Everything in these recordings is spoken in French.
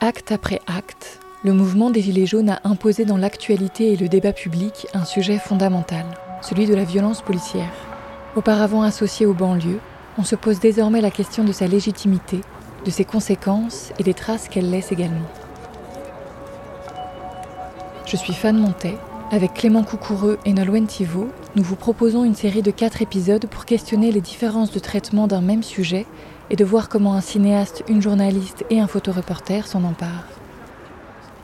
Acte après acte, le mouvement des Gilets jaunes a imposé dans l'actualité et le débat public un sujet fondamental, celui de la violence policière. Auparavant associé aux banlieues, on se pose désormais la question de sa légitimité, de ses conséquences et des traces qu'elle laisse également. Je suis Fan Montet. Avec Clément Coucoureux et Nolwenn Thivaud, nous vous proposons une série de quatre épisodes pour questionner les différences de traitement d'un même sujet et de voir comment un cinéaste, une journaliste et un photoreporter s'en emparent.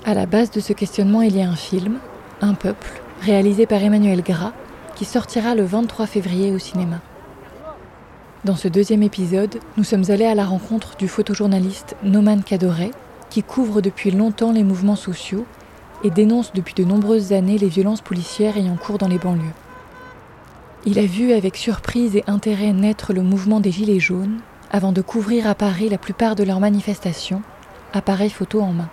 À la base de ce questionnement, il y a un film, Un peuple, réalisé par Emmanuel Gras, qui sortira le 23 février au cinéma. Dans ce deuxième épisode, nous sommes allés à la rencontre du photojournaliste Noman Cadoret, qui couvre depuis longtemps les mouvements sociaux et dénonce depuis de nombreuses années les violences policières ayant cours dans les banlieues. Il a vu avec surprise et intérêt naître le mouvement des Gilets jaunes avant de couvrir à Paris la plupart de leurs manifestations, appareil photo en main.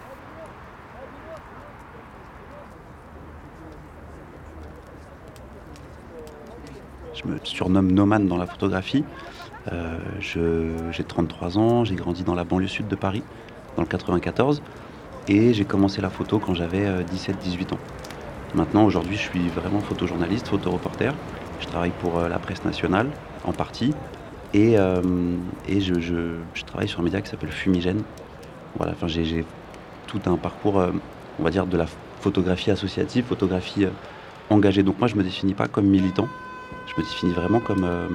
Je me surnomme Noman dans la photographie. Euh, j'ai 33 ans, j'ai grandi dans la banlieue sud de Paris, dans le 94, et j'ai commencé la photo quand j'avais 17-18 euh, ans. Maintenant, aujourd'hui, je suis vraiment photojournaliste, photoreporter. Je travaille pour euh, la presse nationale, en partie, et, et je, travaille sur un média qui s'appelle Fumigène. Voilà, enfin, j'ai tout un parcours, on va dire, de la photographie associative, photographie engagée. Donc moi, je ne me définis pas comme militant, je me définis vraiment comme, euh,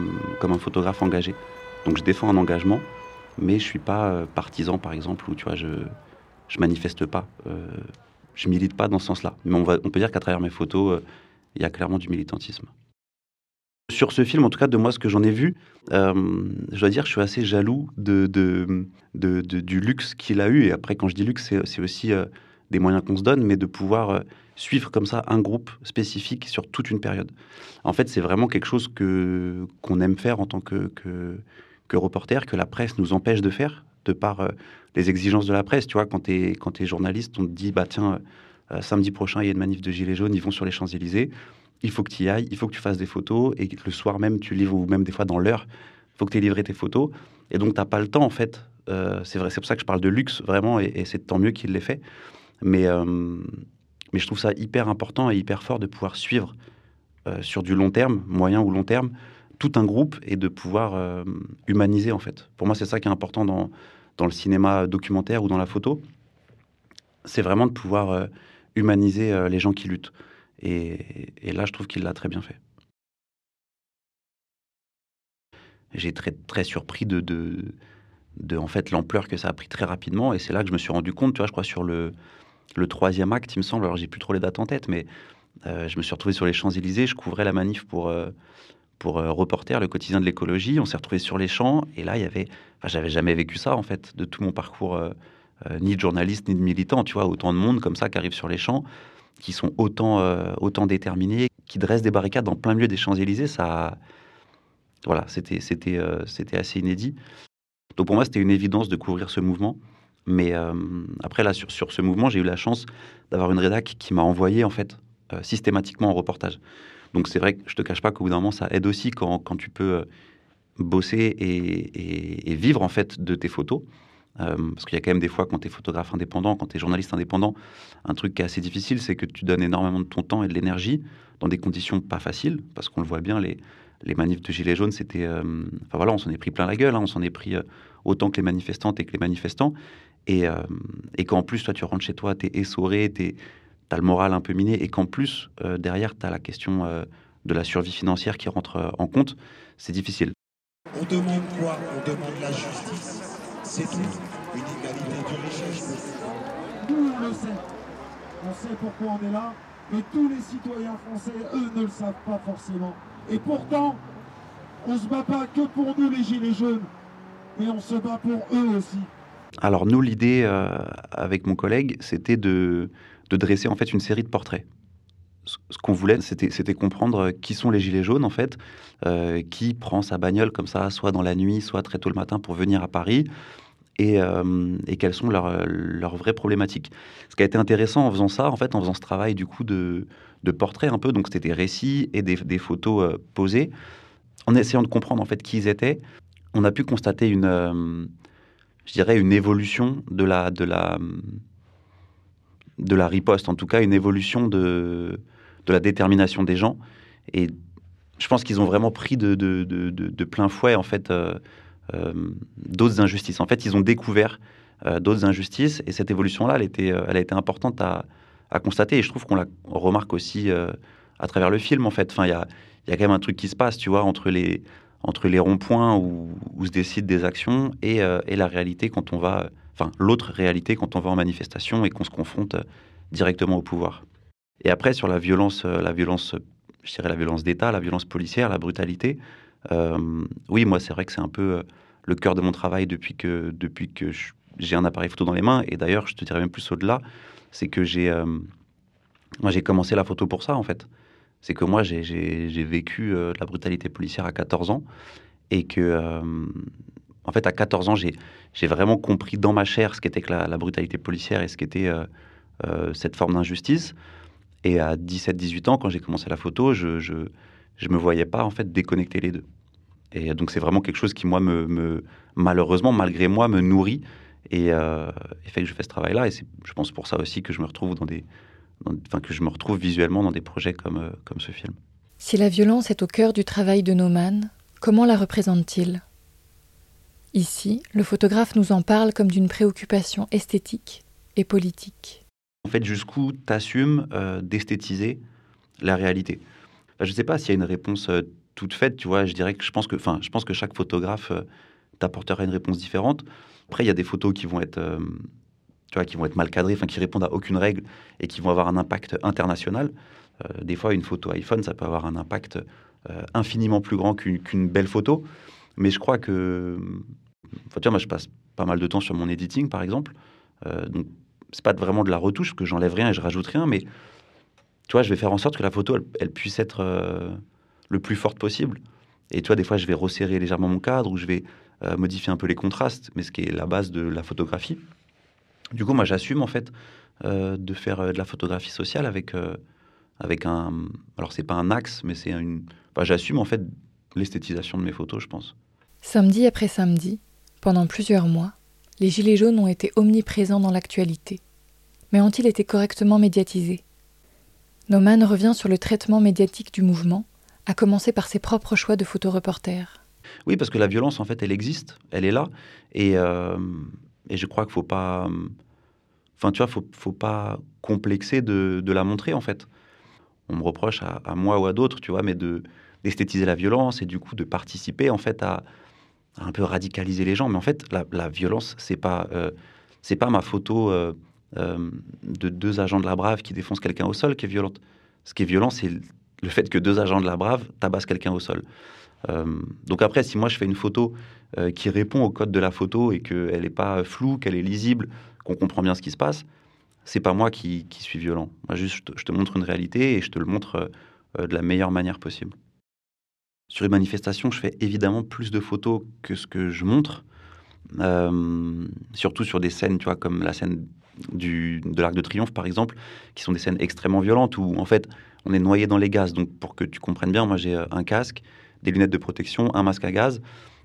un photographe engagé. Donc je défends un engagement, mais je suis pas euh, partisan, par exemple, où tu vois, je je manifeste pas, euh, je milite pas dans ce sens-là. Mais on, peut dire qu'à travers mes photos, il y a clairement du militantisme. Sur ce film, en tout cas, de moi, ce que j'en ai vu, je dois dire, je suis assez jaloux du luxe qu'il a eu. Et après, quand je dis luxe, c'est aussi des moyens qu'on se donne, mais de pouvoir suivre comme ça un groupe spécifique sur toute une période. En fait, c'est vraiment quelque chose que qu'on aime faire en tant que, que, que, reporter, que la presse nous empêche de faire, de par euh, les exigences de la presse. Tu vois, quand tu es, quand es journaliste, on te dit, bah tiens, euh, samedi prochain, il y a une manif de Gilets jaunes, ils vont sur les Champs-Élysées, il faut que tu y ailles, il faut que tu fasses des photos, et le soir même, tu livres, ou même des fois dans l'heure, il faut que tu aies livré tes photos. Et donc, tu n'as pas le temps, en fait. Euh, c'est vrai, c'est pour ça que je parle de luxe, vraiment, et, c'est tant mieux qu'il l'ait fait. Mais, mais je trouve ça hyper important et hyper fort de pouvoir suivre euh, sur du long terme, moyen ou long terme, tout un groupe et de pouvoir euh, humaniser en fait. Pour moi, c'est ça qui est important dans, dans le cinéma documentaire ou dans la photo. C'est vraiment de pouvoir euh, humaniser les gens qui luttent. Et, là, je trouve qu'il l'a très bien fait. J'ai très très surpris de, de, en fait l'ampleur que ça a pris très rapidement. Et c'est là que je me suis rendu compte, tu vois, je crois sur le le troisième acte, il me semble. Alors, j'ai plus trop les dates en tête, mais euh, je me suis retrouvé sur les Champs-Élysées. Je couvrais la manif pour, euh, pour euh, Reporter, le quotidien de l'écologie. On s'est retrouvé sur les champs. Et là, il y avait. Enfin, j'avais jamais vécu ça, en fait, de tout mon parcours, ni de journaliste, ni de militant. Tu vois, autant de monde comme ça qui arrive sur les champs, qui sont autant, autant déterminés, qui dressent des barricades dans plein milieu des Champs-Élysées. Ça. Voilà, c'était, c'était, c'était assez inédit. Donc, pour moi, c'était une évidence de couvrir ce mouvement. Mais euh, après, là, sur, sur ce mouvement, j'ai eu la chance d'avoir une rédac qui m'a envoyé, en fait, euh, systématiquement en reportage. Donc, c'est vrai que je te cache pas qu'au bout d'un moment, ça aide aussi quand, quand tu peux euh, bosser et, vivre, en fait, de tes photos. parce qu'il y a quand même des fois, quand tu es photographe indépendant, quand tu es journaliste indépendant, un truc qui est assez difficile, c'est que tu donnes énormément de ton temps et de l'énergie dans des conditions pas faciles, parce qu'on le voit bien, les, les manifs de Gilets jaunes, c'était. enfin voilà, on s'en est pris plein la gueule, hein, on s'en est pris autant que les manifestantes et que les manifestants. Et, euh, et qu'en plus, toi, tu rentres chez toi, tu es essoré, tu as le moral un peu miné, et qu'en plus, euh, derrière, tu as la question euh, de la survie financière qui rentre en compte, c'est difficile. On demande quoi? On demande la justice. C'est tout. Une égalité de richesse. Nous, on le sait. On sait pourquoi on est là, mais tous les citoyens français, eux, ne le savent pas forcément. Et pourtant, on se bat pas que pour nous, les Gilets jaunes, mais on se bat pour eux aussi. Alors nous, l'idée euh, avec mon collègue, c'était de, dresser en fait une série de portraits. Ce qu'on voulait, c'était comprendre qui sont les gilets jaunes en fait, euh, qui prend sa bagnole comme ça, soit dans la nuit, soit très tôt le matin pour venir à Paris, et, euh, quelles sont leurs, vraies problématiques. Ce qui a été intéressant en faisant ça, en fait, en faisant ce travail du coup de, de portrait un peu, donc c'était des récits et des, des photos posées, en essayant de comprendre en fait qui ils étaient, on a pu constater une, je dirais, une évolution de la, de la, de la riposte, en tout cas une évolution de, de la détermination des gens. Et je pense qu'ils ont vraiment pris de, de, plein fouet en fait euh, euh, d'autres injustices. En fait, ils ont découvert euh, d'autres injustices et cette évolution-là, elle, était, elle a été importante à, à constater. Et je trouve qu'on la remarque aussi à travers le film. En fait, enfin, il y a, y a quand même un truc qui se passe, tu vois, entre les entre les ronds-points où, où, se décident des actions et, et la réalité quand on va, enfin l'autre réalité quand on va en manifestation et qu'on se confronte directement au pouvoir. Et après, sur la violence, euh, la violence, je dirais la violence d'État, la violence policière, la brutalité, euh, oui, moi, c'est vrai que c'est un peu euh, le cœur de mon travail depuis que, depuis que j'ai un appareil photo dans les mains. Et d'ailleurs, je te dirais même plus au-delà, c'est que j'ai moi, j'ai commencé la photo pour ça, en fait. C'est que moi, j'ai vécu la brutalité policière à 14 ans et que, en fait, à 14 ans, j'ai vraiment compris dans ma chair ce qu'était la, brutalité policière et ce qu'était cette forme d'injustice. Et à 17-18 ans, quand j'ai commencé la photo, je, je, me voyais pas en fait déconnecter les deux. Et donc c'est vraiment quelque chose qui moi me, malheureusement malgré moi me nourrit et, euh, fait que je fais ce travail-là. Et je pense pour ça aussi que je me retrouve dans des, enfin que je me retrouve visuellement dans des projets comme euh, comme ce film. Si la violence est au cœur du travail de Noman, comment la représente-t-il? Ici, le photographe nous en parle comme d'une préoccupation esthétique et politique en fait, jusqu'où tu assumes euh, d'esthétiser la réalité? Je ne sais pas s'il y a une réponse euh, toute faite, tu vois. Je dirais que je pense que, enfin, je pense que chaque photographe euh, t'apportera une réponse différente. Après, il y a des photos qui vont être, tu vois, qui vont être mal cadrées, enfin, qui répondent à aucune règle et qui vont avoir un impact international. des fois, une photo iPhone, ça peut avoir un impact infiniment plus grand qu'une belle photo. Mais je crois que, enfin, tu vois, moi, je passe pas mal de temps sur mon editing, par exemple. donc, c'est pas vraiment de la retouche, que j'enlève rien et je rajoute rien, mais tu vois, je vais faire en sorte que la photo, elle, puisse être euh, le plus forte possible. Et tu vois, des fois, je vais resserrer légèrement mon cadre ou je vais euh, modifier un peu les contrastes, mais ce qui est la base de la photographie. Du coup, moi, j'assume en fait euh, de faire de la photographie sociale avec, avec un. Alors, c'est pas un axe, mais c'est une. j'assume en fait l'esthétisation de mes photos, je pense. Samedi après samedi, pendant plusieurs mois, les Gilets jaunes ont été omniprésents dans l'actualité. Mais ont-ils été correctement médiatisés? Naumann revient sur le traitement médiatique du mouvement, à commencer par ses propres choix de photoreporter. Oui, parce que la violence, en fait, elle existe, elle est là. Et, euh, je crois qu'il ne faut pas. Enfin, tu vois, faut, pas complexer de, la montrer, en fait. On me reproche à, moi ou à d'autres, tu vois, mais de d'esthétiser la violence et du coup de participer, en fait, à, un peu radicaliser les gens. Mais en fait, la, violence, c'est pas, euh, c'est pas ma photo euh, euh, de deux agents de la Brave qui défoncent quelqu'un au sol qui est violente. Ce qui est violent, c'est le fait que deux agents de la Brave tabassent quelqu'un au sol. donc après, si moi je fais une photo qui répond au code de la photo et qu'elle n'est pas floue, qu'elle est lisible, qu'on comprend bien ce qui se passe, c'est pas moi qui, suis violent. Moi, juste, je te montre une réalité et je te le montre de la meilleure manière possible. Sur une manifestation, je fais évidemment plus de photos que ce que je montre. Euh, surtout sur des scènes, tu vois, comme la scène du, de l'Arc de Triomphe, par exemple, qui sont des scènes extrêmement violentes où, en fait, on est noyé dans les gaz. Donc, pour que tu comprennes bien, moi, j'ai euh, un casque, des lunettes de protection, un masque à gaz.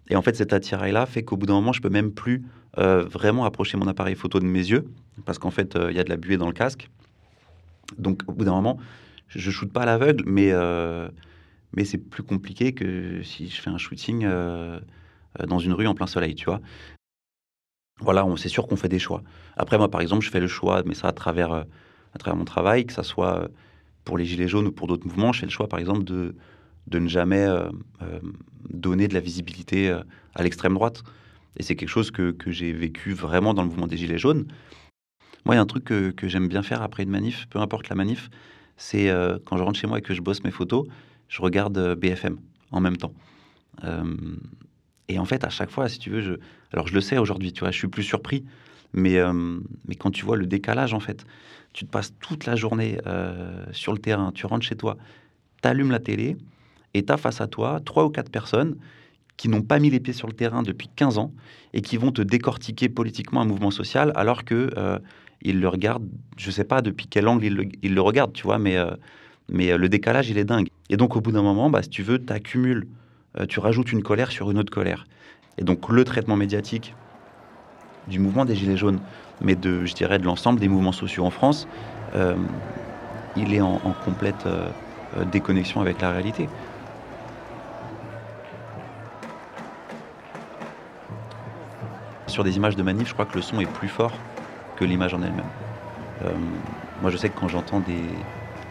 Et en fait, cet attirail-là fait qu'au bout d'un moment, je peux même plus euh, vraiment approcher mon appareil photo de mes yeux, parce qu'en fait, il y a de la buée dans le casque. Donc, au bout d'un moment, je ne shoote pas à l'aveugle, mais mais c'est plus compliqué que si je fais un shooting euh, euh, dans une rue en plein soleil, tu vois. Voilà, c'est sûr qu'on fait des choix. Après, moi, par exemple, je fais le choix, mais ça à travers, euh, à travers mon travail, que ça soit pour les Gilets jaunes ou pour d'autres mouvements, je fais le choix, par exemple, de, de ne jamais donner de la visibilité à l'extrême droite. Et c'est quelque chose que, que j'ai vécu vraiment dans le mouvement des Gilets jaunes. Moi, il y a un truc que, que j'aime bien faire après une manif, peu importe la manif, c'est quand je rentre chez moi et que je bosse mes photos, je regarde euh, BFM en même temps. Euh, et en fait, à chaque fois, si tu veux, je... alors je le sais aujourd'hui, tu vois, je suis plus surpris, mais, euh, mais quand tu vois le décalage, en fait, tu te passes toute la journée sur le terrain, tu rentres chez toi, tu allumes la télé, et tu as face à toi trois ou quatre personnes qui n'ont pas mis les pieds sur le terrain depuis 15 ans et qui vont te décortiquer politiquement un mouvement social alors que ils le regardent, je sais pas depuis quel angle ils le, ils le regardent, tu vois, mais mais euh, le décalage, il est dingue. Et donc, au bout d'un moment, bah, si tu veux, tu accumules, euh, tu rajoutes une colère sur une autre colère. Et donc le traitement médiatique du mouvement des Gilets jaunes, mais de, je dirais, de l'ensemble des mouvements sociaux en France, euh, il est en, complète déconnexion avec la réalité. Sur des images de manif, je crois que le son est plus fort que l'image en elle-même. moi, je sais que quand j'entends des...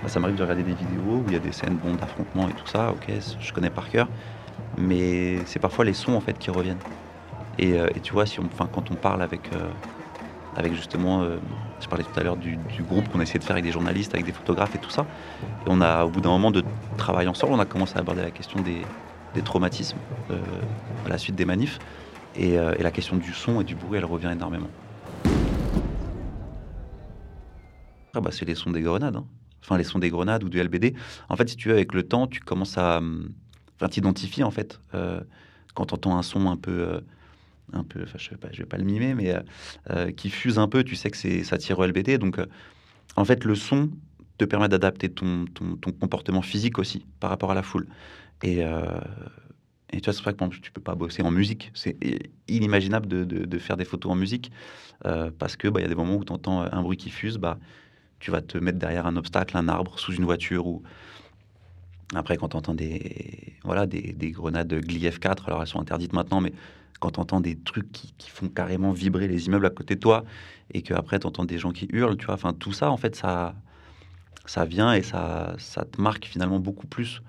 Bah, ça m'arrive de regarder des vidéos où il y a des scènes bon, d'affrontement et tout ça, ok, je connais par cœur, mais c'est parfois les sons en fait qui reviennent. Et, tu vois, si on, quand on parle avec avec justement, euh, je parlais tout à l'heure du, groupe qu'on a essayé de faire avec des journalistes, avec des photographes et tout ça. On a, au bout d'un moment de travail ensemble, on a commencé à aborder la question des, traumatismes euh, à la suite des manifs. Euh, et, la question du son et du bruit, elle revient énormément. Ah bah, c'est les sons des grenades. Hein. Enfin, les sons des grenades ou du LBD. En fait, si tu veux, avec le temps, tu commences à. Enfin, t'identifier, en fait. quand tu entends un son un peu un peu, enfin, je je vais pas le mimer, mais euh, euh, qui fuse un peu. Tu sais que ça tire au LBD, donc euh, en fait le son te permet d'adapter ton, ton, comportement physique aussi par rapport à la foule. Et, et tu vois, c'est vrai que tu peux pas bosser en musique. C'est inimaginable de, de, faire des photos en musique parce que bah, il y a des moments où tu entends un bruit qui fuse, bah tu vas te mettre derrière un obstacle, un arbre, sous une voiture ou après quand tu entends des voilà des, des grenades GLI F4, alors elles sont interdites maintenant, mais quand tu entends des trucs qui, font carrément vibrer les immeubles à côté de toi et qu'après tu entends des gens qui hurlent, tu vois, enfin tout ça en fait ça, ça vient et ça, ça te marque finalement beaucoup plus,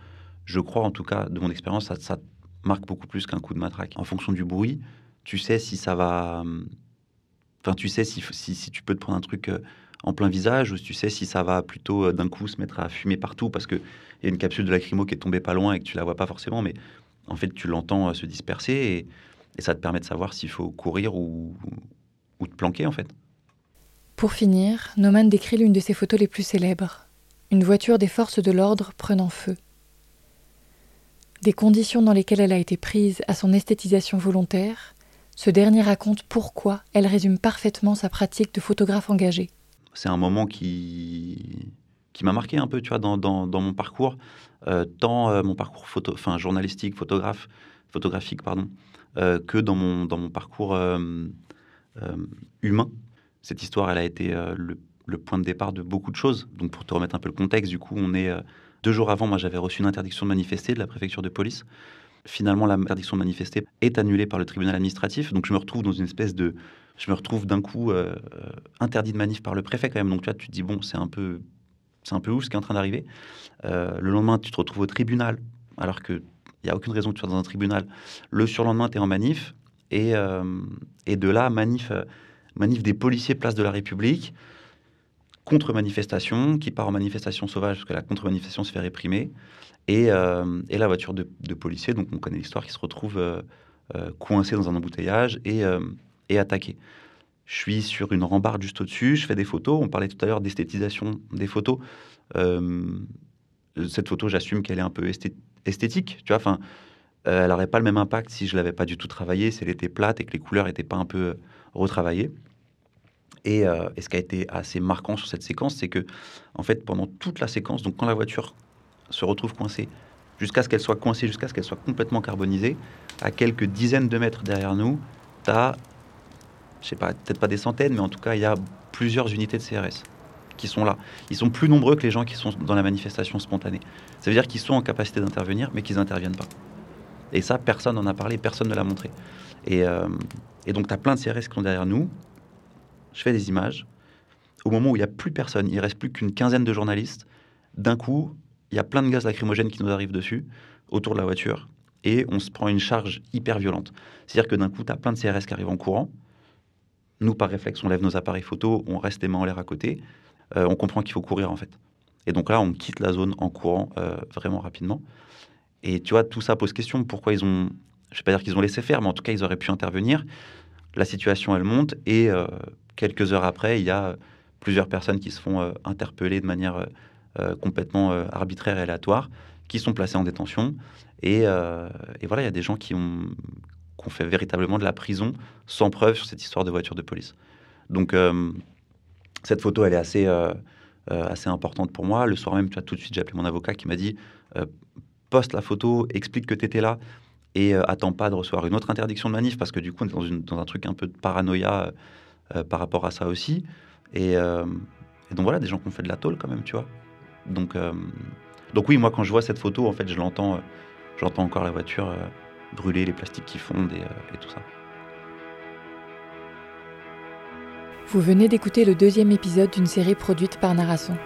je crois en tout cas de mon expérience, ça, marque beaucoup plus qu'un coup de matraque. En fonction du bruit, tu sais si ça va... Enfin tu sais si, si, si tu peux te prendre un truc euh, en plein visage ou tu sais si ça va plutôt euh, d'un coup se mettre à fumer partout parce qu'il y a une capsule de lacrymo qui est tombée pas loin et que tu la vois pas forcément, mais en fait tu l'entends euh, se disperser et ça te permet de savoir s'il faut courir ou, ou te planquer en fait. Pour finir, Noman décrit l'une de ses photos les plus célèbres, une voiture des forces de l'ordre prenant feu. Des conditions dans lesquelles elle a été prise à son esthétisation volontaire, ce dernier raconte pourquoi elle résume parfaitement sa pratique de photographe engagé. C'est un moment qui, qui m'a marqué un peu, tu vois, dans, dans, mon parcours, euh, tant euh, mon parcours photo, journalistique, photographique, pardon, euh, que dans mon, dans mon parcours humain. Cette histoire, elle a été le, point de départ de beaucoup de choses. Donc, pour te remettre un peu le contexte, du coup, on est deux jours avant, moi, j'avais reçu une interdiction de manifester de la préfecture de police. Finalement, l'interdiction de manifester est annulée par le tribunal administratif. Donc, je me retrouve dans une espèce de. Je me retrouve d'un coup interdit de manif par le préfet, quand même. Donc, tu vois, tu te dis, bon, c'est un peu. C'est un peu ouf ce qui est en train d'arriver. le lendemain, tu te retrouves au tribunal, alors que il n'y a aucune raison que tu sois dans un tribunal. Le surlendemain, tu es en manif. Et, euh, et de là, manif, euh, manif des policiers place de la République, contre-manifestation, qui part en manifestation sauvage, parce que la contre-manifestation se fait réprimer. Et, euh, et la voiture de, de, policiers, donc on connaît l'histoire, qui se retrouve coincée dans un embouteillage et, et attaquée. Je suis sur une rambarde juste au-dessus, je fais des photos. On parlait tout à l'heure d'esthétisation des photos. cette photo, j'assume qu'elle est un peu esthétique tu vois. Enfin, euh, elle n'aurait pas le même impact si je l'avais pas du tout travaillé, si elle était plate et que les couleurs n'étaient pas un peu euh, retravaillées. Euh, et, ce qui a été assez marquant sur cette séquence, c'est que, en fait, pendant toute la séquence, donc quand la voiture se retrouve coincée, jusqu'à ce qu'elle soit coincée, jusqu'à ce qu'elle soit complètement carbonisée, à quelques dizaines de mètres derrière nous, tu as, je sais pas, peut-être pas des centaines, mais en tout cas, il y a plusieurs unités de CRS qui sont là. Ils sont plus nombreux que les gens qui sont dans la manifestation spontanée. Ça veut dire qu'ils sont en capacité d'intervenir, mais qu'ils n'interviennent pas. Et ça, personne n'en a parlé, personne ne l'a montré. Et, euh, donc, tu as plein de CRS qui sont derrière nous. Je fais des images. Au moment où il n'y a plus personne, il reste plus qu'une quinzaine de journalistes. D'un coup, il y a plein de gaz lacrymogènes qui nous arrivent dessus, autour de la voiture, et on se prend une charge hyper violente. C'est-à-dire que d'un coup, tu as plein de CRS qui arrivent en courant. Nous, par réflexe, on lève nos appareils photo, on reste les mains en l'air à côté. Euh, on comprend qu'il faut courir en fait. Et donc là, on quitte la zone en courant euh, vraiment rapidement. Et tu vois, tout ça pose question. Pourquoi ils ont, je ne vais pas dire qu'ils ont laissé faire, mais en tout cas, ils auraient pu intervenir. La situation, elle monte et euh, quelques heures après, il y a plusieurs personnes qui se font interpeller de manière complètement arbitraire et aléatoire, qui sont placées en détention. Et, et voilà, il y a des gens qui ont, qui ont, fait véritablement de la prison sans preuve sur cette histoire de voiture de police. Donc, cette photo, elle est assez, euh, euh, assez importante pour moi. Le soir même, tu as tout de suite, j'ai appelé mon avocat qui m'a dit euh, poste la photo, explique que tu étais là. et attends pas de recevoir une autre interdiction de manif parce que du coup, on est dans un truc un peu de paranoïa par rapport à ça aussi. Et, donc voilà, des gens qui ont fait de la tôle quand même, tu vois. Donc, donc oui, moi quand je vois cette photo, en fait, je l'entends, j'entends encore la voiture brûler, les plastiques qui fondent et tout ça. Vous venez d'écouter le deuxième épisode d'une série produite par Narration.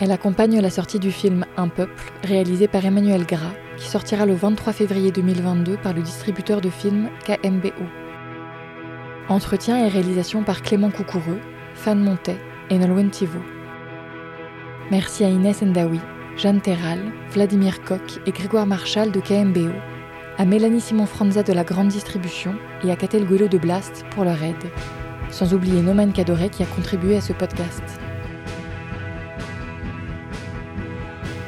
Elle accompagne la sortie du film Un peuple, réalisé par Emmanuel Gras, qui sortira le 23 février 2022 par le distributeur de films KMBO. Entretien et réalisation par Clément Coucoureux, Fan Montet et Nolwenn Thibault. Merci à Inès Ndawi, Jeanne Terral, Vladimir Koch et Grégoire Marchal de KMBO, à Mélanie Simon-Franza de la Grande Distribution et à Catel Guelo de Blast pour leur aide sans oublier Noman Cadoret qui a contribué à ce podcast.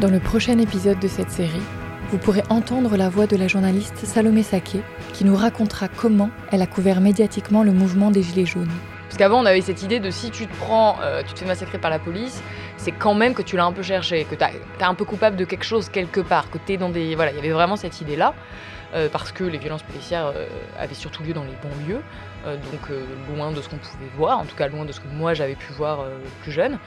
Dans le prochain épisode de cette série, vous pourrez entendre la voix de la journaliste Salomé Saké qui nous racontera comment elle a couvert médiatiquement le mouvement des Gilets jaunes. Parce qu'avant, on avait cette idée de si tu te prends, euh, tu te fais massacrer par la police, c'est quand même que tu l'as un peu cherché, que tu es un peu coupable de quelque chose quelque part, que tu es dans des. Voilà, il y avait vraiment cette idée-là. Euh, parce que les violences policières euh, avaient surtout lieu dans les banlieues, euh, donc loin de ce qu'on pouvait voir, en tout cas loin de ce que moi j'avais pu voir plus jeune.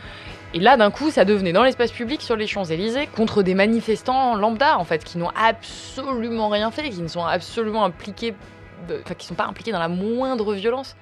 Et là, d'un coup, ça devenait dans l'espace public sur les Champs-Élysées contre des manifestants lambda, en fait, qui n'ont absolument rien fait, qui ne sont absolument impliqués, enfin, qui sont pas impliqués dans la moindre violence.